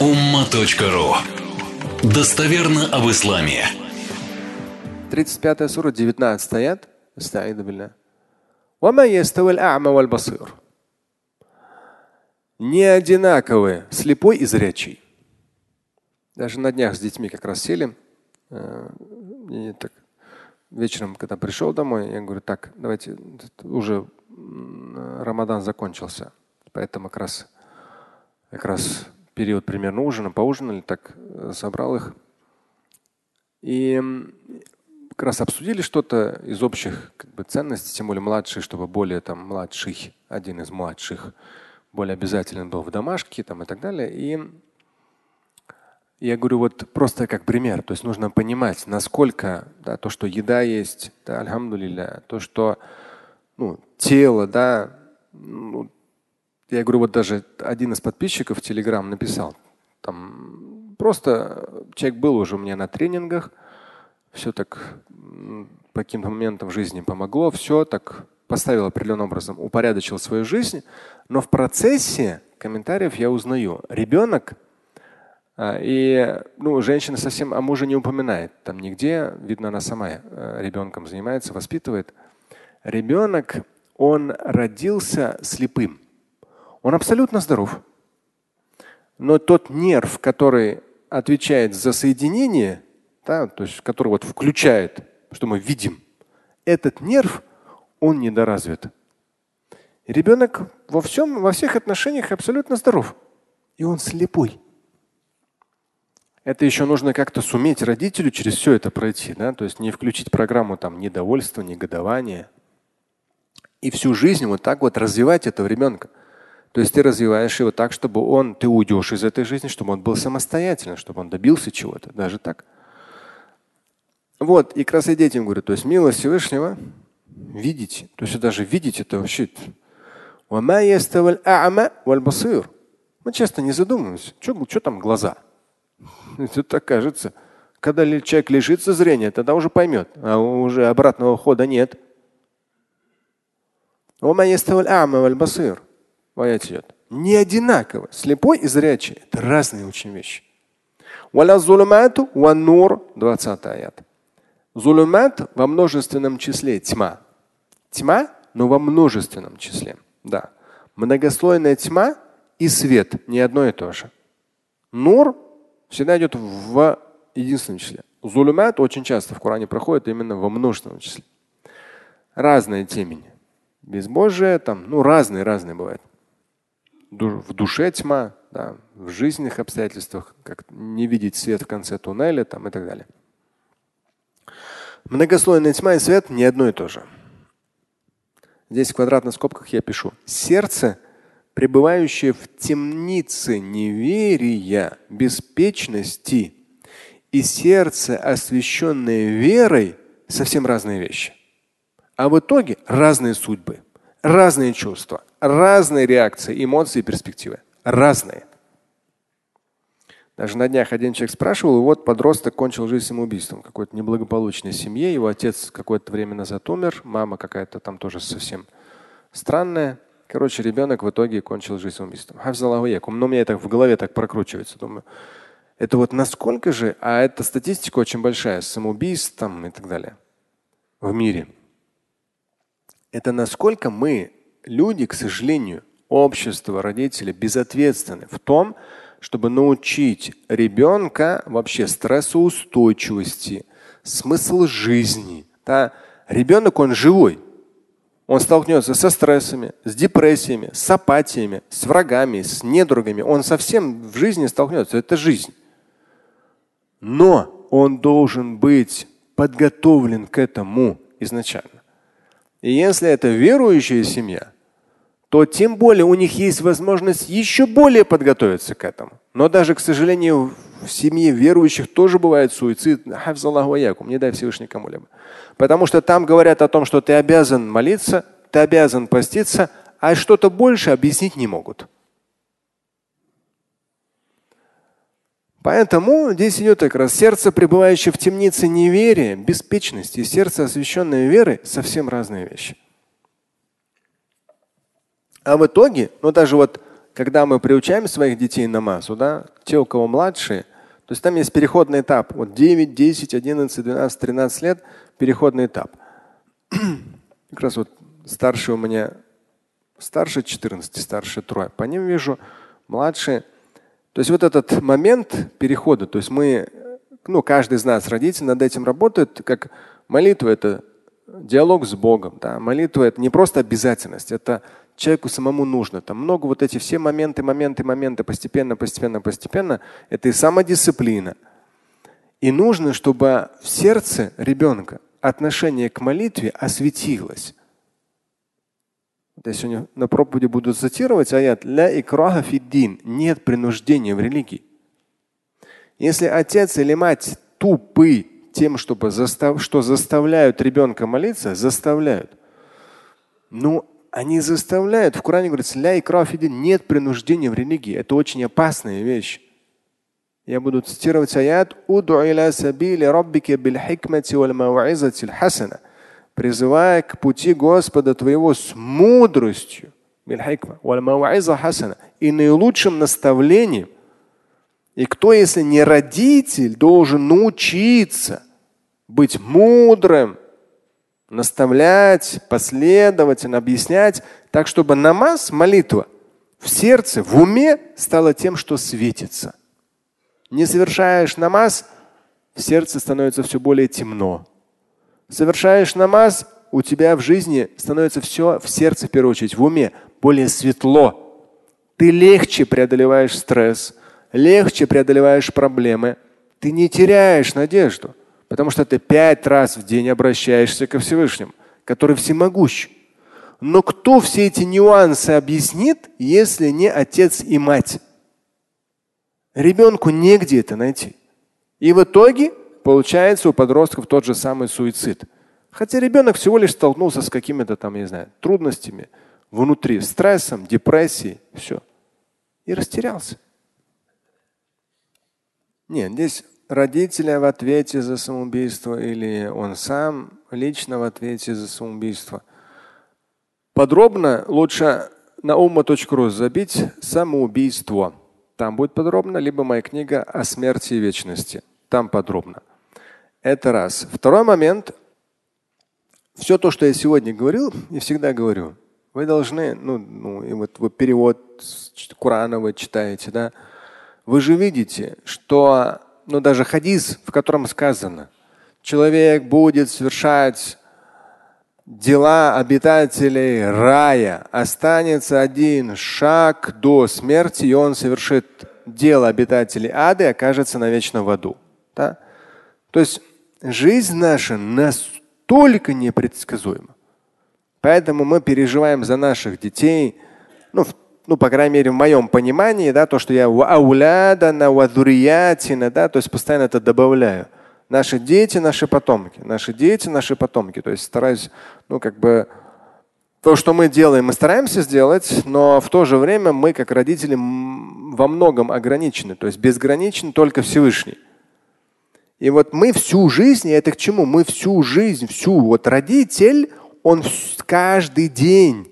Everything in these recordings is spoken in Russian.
umma.ru Достоверно об исламе. 35 сура, 19 аят. Астаиду билля. وما يستوي الأعمى والبصير. Не одинаковые слепой и зрячий. Даже на днях с детьми как раз сели. Э, и так, вечером, когда пришел домой, я говорю, так, давайте, уже Рамадан закончился. Поэтому как раз, как раз период примерно ужина, поужинали, так э, собрал их. И как раз обсудили что-то из общих как бы, ценностей, тем более младшие, чтобы более там младший, один из младших, более обязателен был в домашке там, и так далее. И я говорю, вот просто как пример, то есть нужно понимать, насколько да, то, что еда есть, да, то, что ну, тело, да, ну, я говорю, вот даже один из подписчиков в Телеграм написал, там просто человек был уже у меня на тренингах, все так по каким-то моментам в жизни помогло, все так поставил определенным образом, упорядочил свою жизнь, но в процессе комментариев я узнаю, ребенок а, и ну, женщина совсем о муже не упоминает. Там нигде, видно, она сама э, ребенком занимается, воспитывает. Ребенок, он родился слепым. Он абсолютно здоров. Но тот нерв, который отвечает за соединение, да, то есть который вот включает, что мы видим, этот нерв, он недоразвит. ребенок во всем, во всех отношениях абсолютно здоров. И он слепой. Это еще нужно как-то суметь родителю через все это пройти, да? то есть не включить программу там недовольства, негодования. И всю жизнь вот так вот развивать этого ребенка. То есть ты развиваешь его так, чтобы он, ты уйдешь из этой жизни, чтобы он был самостоятельным, чтобы он добился чего-то, даже так. Вот, и как раз и детям говорю, то есть милость Всевышнего видите, то есть даже видеть это вообще. Мы часто не задумываемся, что, что там глаза. Это так кажется. Когда человек лишится зрения, тогда уже поймет, а уже обратного хода нет. В аяте идет. Не одинаково. Слепой и зрячий – это разные очень вещи. 20 аят. Зулумат во множественном числе тьма. Тьма, но во множественном числе. Да. Многослойная тьма и свет не одно и то же. Нур всегда идет в единственном числе. Зулумат очень часто в Коране проходит именно во множественном числе. Разные темени. Безбожие там, ну разные, разные бывают в душе тьма, да, в жизненных обстоятельствах, как не видеть свет в конце туннеля там, и так далее. Многослойная тьма и свет не одно и то же. Здесь в квадратных скобках я пишу. Сердце, пребывающее в темнице неверия, беспечности, и сердце, освященное верой, совсем разные вещи. А в итоге разные судьбы, разные чувства, разные реакции, эмоции перспективы. Разные. Даже на днях один человек спрашивал, и вот подросток кончил жизнь самоубийством какой-то неблагополучной семье. Его отец какое-то время назад умер, мама какая-то там тоже совсем странная. Короче, ребенок в итоге кончил жизнь самоубийством. Но у меня это в голове так прокручивается. Думаю, это вот насколько же, а эта статистика очень большая, самоубийств там и так далее в мире. Это насколько мы люди, к сожалению, общество, родители безответственны в том, чтобы научить ребенка вообще стрессоустойчивости, смысл жизни. Да? Ребенок, он живой. Он столкнется со стрессами, с депрессиями, с апатиями, с врагами, с недругами. Он совсем в жизни столкнется. Это жизнь. Но он должен быть подготовлен к этому изначально. И если это верующая семья, то тем более у них есть возможность еще более подготовиться к этому. Но даже, к сожалению, в семье верующих тоже бывает суицид. Не дай Всевышний кому-либо. Потому что там говорят о том, что ты обязан молиться, ты обязан поститься, а что-то больше объяснить не могут. Поэтому здесь идет как раз сердце, пребывающее в темнице неверия, беспечности, и сердце, освященное верой, совсем разные вещи. А в итоге, ну даже вот когда мы приучаем своих детей намазу, да, те, у кого младшие, то есть там есть переходный этап. Вот 9, 10, 11, 12, 13 лет переходный этап. как раз вот старший у меня, старше 14, старше трое. По ним вижу, младшие. То есть вот этот момент перехода, то есть мы, ну, каждый из нас, родители, над этим работает, как молитва это диалог с Богом. Да? Молитва это не просто обязательность, это человеку самому нужно. Там много вот эти все моменты, моменты, моменты, постепенно, постепенно, постепенно. Это и самодисциплина. И нужно, чтобы в сердце ребенка отношение к молитве осветилось. Я сегодня на проповеди буду цитировать аят «Ля икраха фиддин» – нет принуждения в религии. Если отец или мать тупы тем, чтобы застав, что заставляют ребенка молиться, заставляют. Ну, они заставляют. В Коране говорится, ля и нет принуждения в религии. Это очень опасная вещь. Я буду цитировать аят призывая к пути Господа твоего с мудростью и наилучшим наставлением. И кто, если не родитель, должен научиться быть мудрым, наставлять, последовательно объяснять, так чтобы намаз, молитва в сердце, в уме стала тем, что светится. Не совершаешь намаз, в сердце становится все более темно. Совершаешь намаз, у тебя в жизни становится все в сердце, в первую очередь, в уме более светло. Ты легче преодолеваешь стресс, легче преодолеваешь проблемы. Ты не теряешь надежду. Потому что ты пять раз в день обращаешься ко Всевышнему, который всемогущ. Но кто все эти нюансы объяснит, если не отец и мать? Ребенку негде это найти. И в итоге получается у подростков тот же самый суицид. Хотя ребенок всего лишь столкнулся с какими-то там, я не знаю, трудностями внутри, стрессом, депрессией, все. И растерялся. Нет, здесь родители в ответе за самоубийство или он сам лично в ответе за самоубийство. Подробно лучше на umma.ru забить самоубийство. Там будет подробно, либо моя книга о смерти и вечности. Там подробно. Это раз. Второй момент. Все то, что я сегодня говорил и всегда говорю, вы должны, ну, ну и вот вы перевод Корана вы читаете, да, вы же видите, что ну даже хадис, в котором сказано, человек будет совершать дела обитателей рая, останется один шаг до смерти, и он совершит дело обитателей ада и окажется навечно в аду. Да? То есть жизнь наша настолько непредсказуема. Поэтому мы переживаем за наших детей, ну, в ну, по крайней мере, в моем понимании, да, то, что я аулядана, вадуриятина, да, то есть постоянно это добавляю. Наши дети, наши потомки, наши дети, наши потомки. То есть стараюсь, ну, как бы то, что мы делаем, мы стараемся сделать, но в то же время мы, как родители, во многом ограничены. То есть безграничен только Всевышний. И вот мы всю жизнь, и это к чему? Мы всю жизнь, всю, вот родитель, он каждый день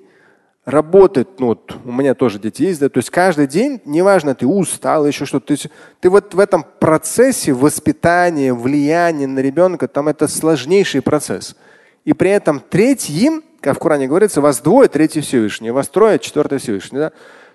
работает, ну вот у меня тоже дети есть, да, то есть каждый день, неважно, ты устал, еще что-то, ты, ты вот в этом процессе воспитания, влияния на ребенка, там это сложнейший процесс. И при этом третьим, как в Коране говорится, вас двое, третий Всевышний, вас трое, четвертый Всевышний. Да?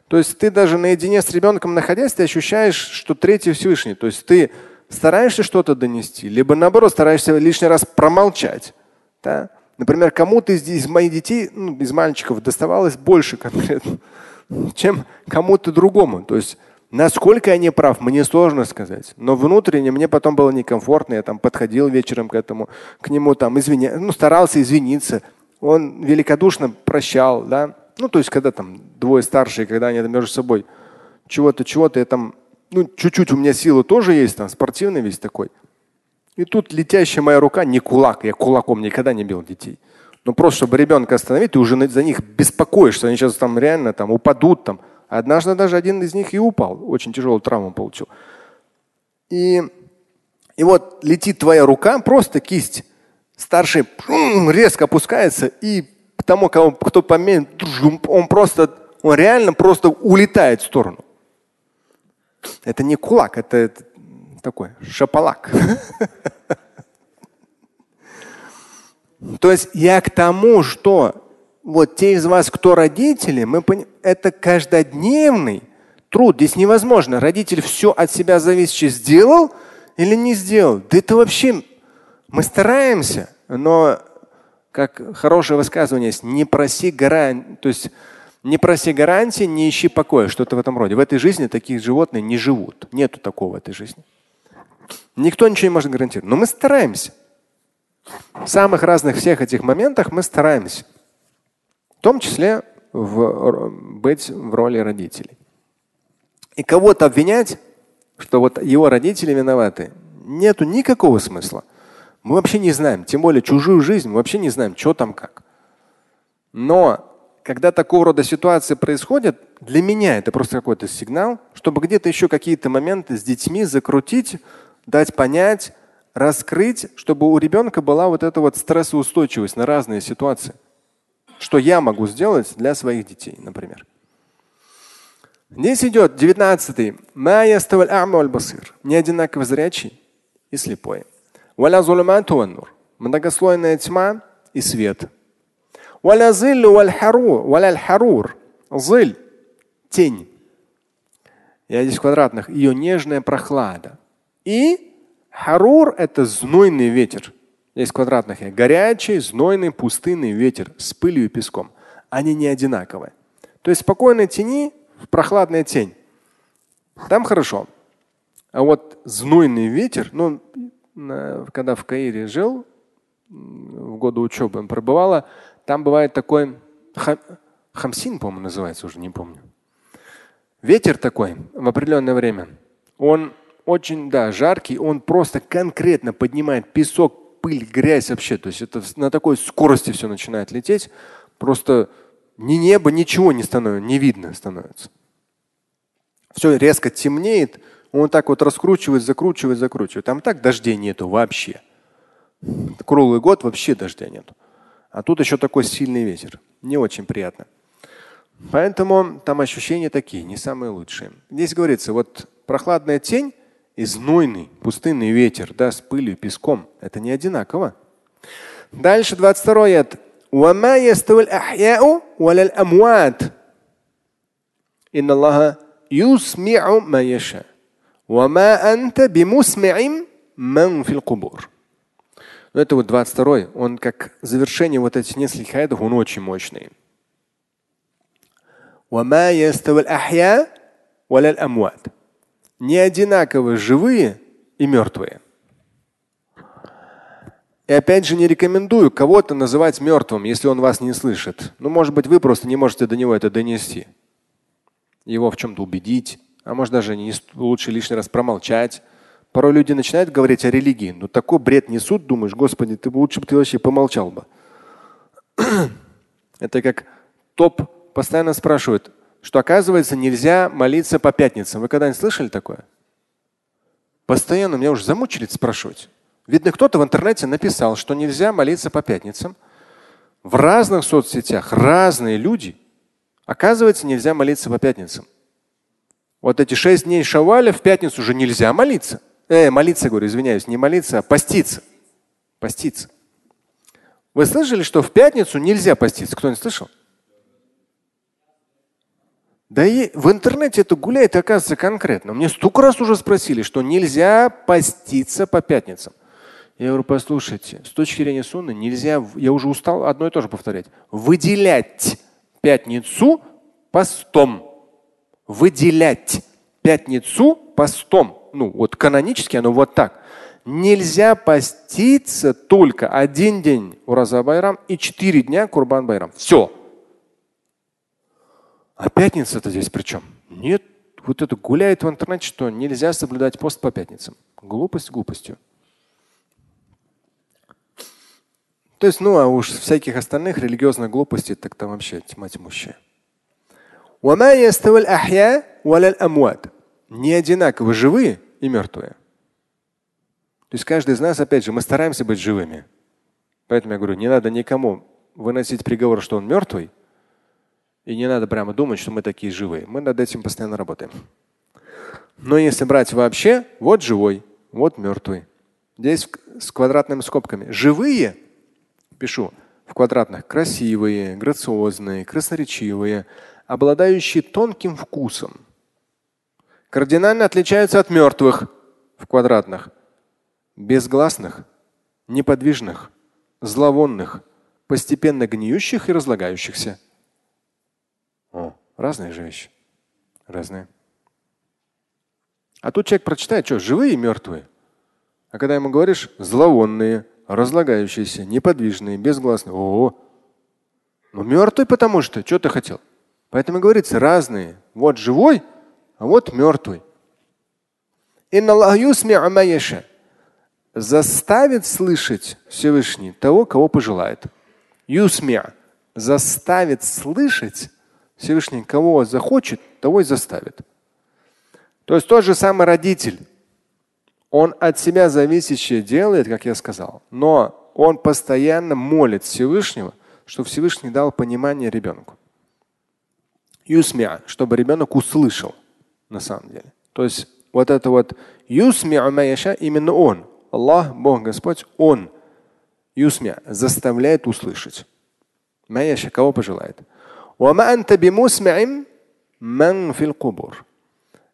То есть ты даже наедине с ребенком находясь, ты ощущаешь, что третий Всевышний. То есть ты стараешься что-то донести, либо наоборот стараешься лишний раз промолчать. Да? Например, кому-то из, из моих детей, ну, из мальчиков, доставалось больше конкретно, чем кому-то другому. То есть насколько я не прав, мне сложно сказать. Но внутренне мне потом было некомфортно. Я там подходил вечером к этому, к нему там извиня, ну, старался извиниться. Он великодушно прощал, да. Ну, то есть, когда там двое старшие, когда они между собой чего-то, чего-то, я там, ну, чуть-чуть у меня силы тоже есть, там, спортивный весь такой. И тут летящая моя рука, не кулак, я кулаком никогда не бил детей. Но просто, чтобы ребенка остановить, ты уже за них беспокоишься, они сейчас там реально там упадут там. Однажды даже один из них и упал, очень тяжелую травму получил. И, и вот летит твоя рука, просто кисть. Старший резко опускается, и тому, кого, кто поменьше, он просто он реально просто улетает в сторону. Это не кулак, это, такой шапалак. То есть я к тому, что вот те из вас, кто родители, мы пон... это каждодневный труд. Здесь невозможно. Родитель все от себя зависящее сделал или не сделал. Да это вообще мы стараемся, но как хорошее высказывание есть, не проси гарантии, то есть не проси гарантии, не ищи покоя, что-то в этом роде. В этой жизни такие животные не живут. Нету такого в этой жизни. Никто ничего не может гарантировать. Но мы стараемся. В самых разных всех этих моментах мы стараемся. В том числе в, быть в роли родителей. И кого-то обвинять, что вот его родители виноваты, нету никакого смысла. Мы вообще не знаем, тем более чужую жизнь, мы вообще не знаем, что там как. Но когда такого рода ситуации происходят, для меня это просто какой-то сигнал, чтобы где-то еще какие-то моменты с детьми закрутить, дать понять, раскрыть, чтобы у ребенка была вот эта вот стрессоустойчивость на разные ситуации. Что я могу сделать для своих детей, например. Здесь идет 19-й. Не одинаково зрячий и слепой. Многослойная тьма и свет. Зыль – тень. Я здесь в квадратных. Ее нежная прохлада. И Харур – это знойный ветер. Здесь квадратных. Горячий, знойный, пустынный ветер с пылью и песком. Они не одинаковые. То есть спокойной тени в прохладная тень. Там хорошо. А вот знойный ветер, ну, когда в Каире жил, в годы учебы пробывала, там бывает такой хамсин, по-моему, называется, уже не помню. Ветер такой в определенное время. Он очень, да, жаркий, он просто конкретно поднимает песок, пыль, грязь вообще. То есть это на такой скорости все начинает лететь. Просто ни небо, ничего не становится, не видно становится. Все резко темнеет, он так вот раскручивает, закручивает, закручивает. Там так дождей нету вообще. Круглый год вообще дождя нету. А тут еще такой сильный ветер. Не очень приятно. Поэтому там ощущения такие, не самые лучшие. Здесь говорится, вот прохладная тень и знойный пустынный ветер, да, с пылью, песком. Это не одинаково. Дальше 22 аят. وما يستوي الأحياء ولا الأموات إن الله يسمع ما يشاء وما أنت بمسمع من في القبور но это вот 22 он как завершение вот этих нескольких аятов, он очень мощный. Не одинаково живые и мертвые. И опять же не рекомендую кого-то называть мертвым, если он вас не слышит. Ну, может быть, вы просто не можете до него это донести. Его в чем-то убедить, а может даже не, лучше лишний раз промолчать. Порой люди начинают говорить о религии, но такой бред несут, думаешь, Господи, ты лучше бы ты вообще помолчал бы. Это как топ постоянно спрашивают, что оказывается нельзя молиться по пятницам. Вы когда-нибудь слышали такое? Постоянно меня уже замучили спрашивать. Видно, кто-то в интернете написал, что нельзя молиться по пятницам. В разных соцсетях разные люди. Оказывается, нельзя молиться по пятницам. Вот эти шесть дней шаваля в пятницу уже нельзя молиться. Э, молиться, говорю, извиняюсь, не молиться, а поститься. Поститься. Вы слышали, что в пятницу нельзя поститься? Кто не слышал? Да и в интернете это гуляет, оказывается, конкретно. Мне столько раз уже спросили, что нельзя поститься по пятницам. Я говорю, послушайте, с точки зрения сунны нельзя, я уже устал одно и то же повторять, выделять пятницу постом. Выделять пятницу постом ну вот канонически оно вот так. Нельзя поститься только один день Ураза Байрам и четыре дня Курбан Байрам. Все. А пятница-то здесь при чем? Нет, вот это гуляет в интернете, что нельзя соблюдать пост по пятницам. Глупость глупостью. То есть, ну а уж всяких остальных религиозных глупостей, так там вообще тьма тьмущая не одинаково живые и мертвые. То есть каждый из нас, опять же, мы стараемся быть живыми. Поэтому я говорю, не надо никому выносить приговор, что он мертвый, И не надо прямо думать, что мы такие живые. Мы над этим постоянно работаем. Но если брать вообще, вот живой, вот мертвый. Здесь с квадратными скобками. Живые, пишу в квадратных, красивые, грациозные, красноречивые, обладающие тонким вкусом. Кардинально отличаются от мертвых в квадратных. Безгласных, неподвижных, зловонных, постепенно гниющих и разлагающихся. О, разные же вещи. Разные. А тут человек прочитает, что живые и мертвые. А когда ему говоришь зловонные, разлагающиеся, неподвижные, безгласные. О, ну мертвый потому что, что ты хотел? Поэтому говорится разные. Вот живой, а вот мертвый. Заставит слышать Всевышний того, кого пожелает. Юсмя заставит слышать Всевышний, кого захочет, того и заставит. То есть тот же самый родитель, он от себя зависящее делает, как я сказал, но он постоянно молит Всевышнего, чтобы Всевышний дал понимание ребенку. Юсмя, чтобы ребенок услышал на самом деле. То есть вот это вот юсмя именно он, Аллах, Бог, Господь, он юсмя заставляет услышать. Маяша, кого пожелает.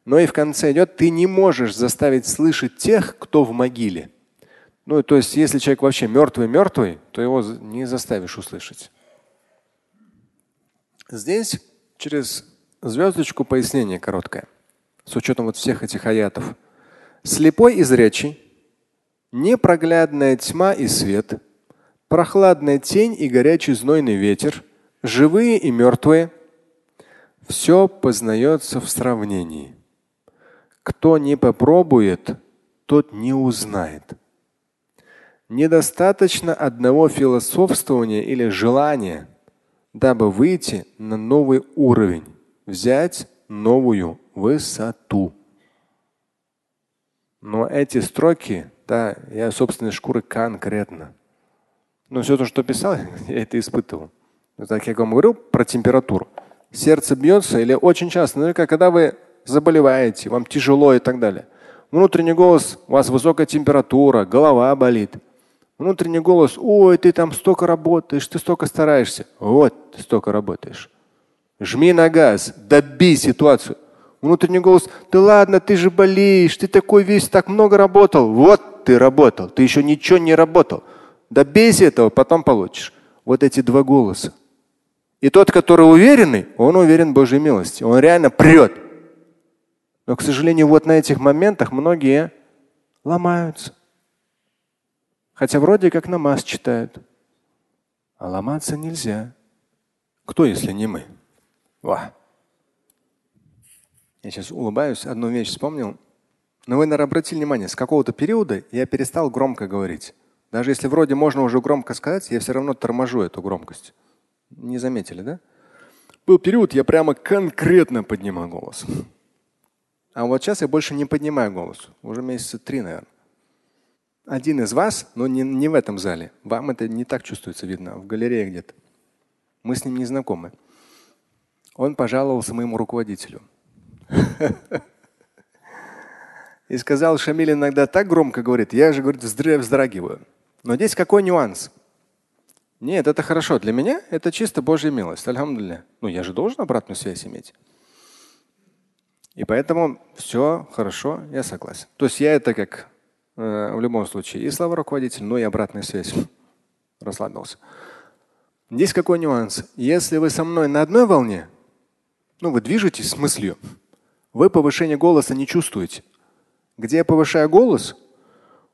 Но и в конце идет, ты не можешь заставить слышать тех, кто в могиле. Ну, то есть, если человек вообще мертвый-мертвый, то его не заставишь услышать. Здесь через звездочку пояснение короткое, с учетом вот всех этих аятов. Слепой и зрячий, непроглядная тьма и свет, прохладная тень и горячий знойный ветер, живые и мертвые – все познается в сравнении. Кто не попробует, тот не узнает. Недостаточно одного философствования или желания, дабы выйти на новый уровень, взять новую высоту. Но эти строки, да, я собственной шкуры конкретно. Но все то, что писал, я это испытывал. Так я вам говорю про температуру. Сердце бьется или очень часто, ну, когда вы заболеваете, вам тяжело и так далее. Внутренний голос, у вас высокая температура, голова болит. Внутренний голос, ой, ты там столько работаешь, ты столько стараешься. Вот ты столько работаешь. Жми на газ, добей ситуацию. Внутренний голос, ты ладно, ты же болеешь, ты такой весь, так много работал. Вот ты работал, ты еще ничего не работал. Добейся этого, потом получишь. Вот эти два голоса. И тот, который уверенный, он уверен в Божьей милости. Он реально прет. Но, к сожалению, вот на этих моментах многие ломаются. Хотя вроде как намаз читают. А ломаться нельзя. Кто, если не мы? Ва. Я сейчас улыбаюсь, одну вещь вспомнил. Но вы, наверное, обратили внимание, с какого-то периода я перестал громко говорить. Даже если вроде можно уже громко сказать, я все равно торможу эту громкость. Не заметили, да? Был период, я прямо конкретно поднимал голос. А вот сейчас я больше не поднимаю голос. Уже месяца три, наверное. Один из вас, но не, не в этом зале. Вам это не так чувствуется, видно, в галерее где-то. Мы с ним не знакомы. Он пожаловался моему руководителю. И сказал, Шамиль иногда так громко говорит, я же, говорит, вздрагиваю. Но здесь какой нюанс? Нет, это хорошо. Для меня это чисто Божья милость. Альхамдулилля. Ну, я же должен обратную связь иметь. И поэтому все хорошо, я согласен. То есть я это как э, в любом случае и слава руководитель, но и обратная связь. Расслабился. Здесь какой нюанс? Если вы со мной на одной волне, ну вы движетесь с мыслью, вы повышение голоса не чувствуете. Где я повышаю голос,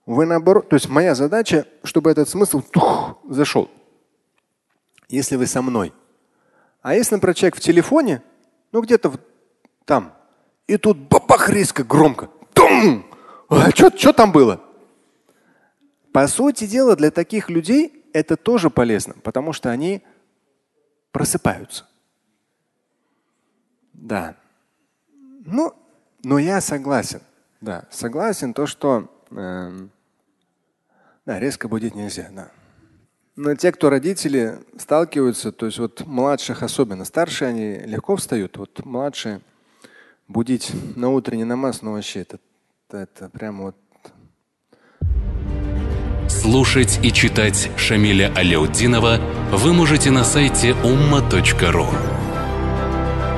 вы наоборот, то есть моя задача, чтобы этот смысл тух, зашел. Если вы со мной. А если, например, человек в телефоне, ну где-то там, и тут бабах резко, громко. Тум! А что там было? По сути дела, для таких людей это тоже полезно, потому что они просыпаются. Да. Ну, но я согласен. Да, согласен то, что э, да, резко будить нельзя. Да. Но те, кто родители, сталкиваются, то есть вот младших особенно, старшие они легко встают, вот младшие будить на утренний намаз, ну вообще это, это, прям вот Слушать и читать Шамиля Аляутдинова вы можете на сайте umma.ru.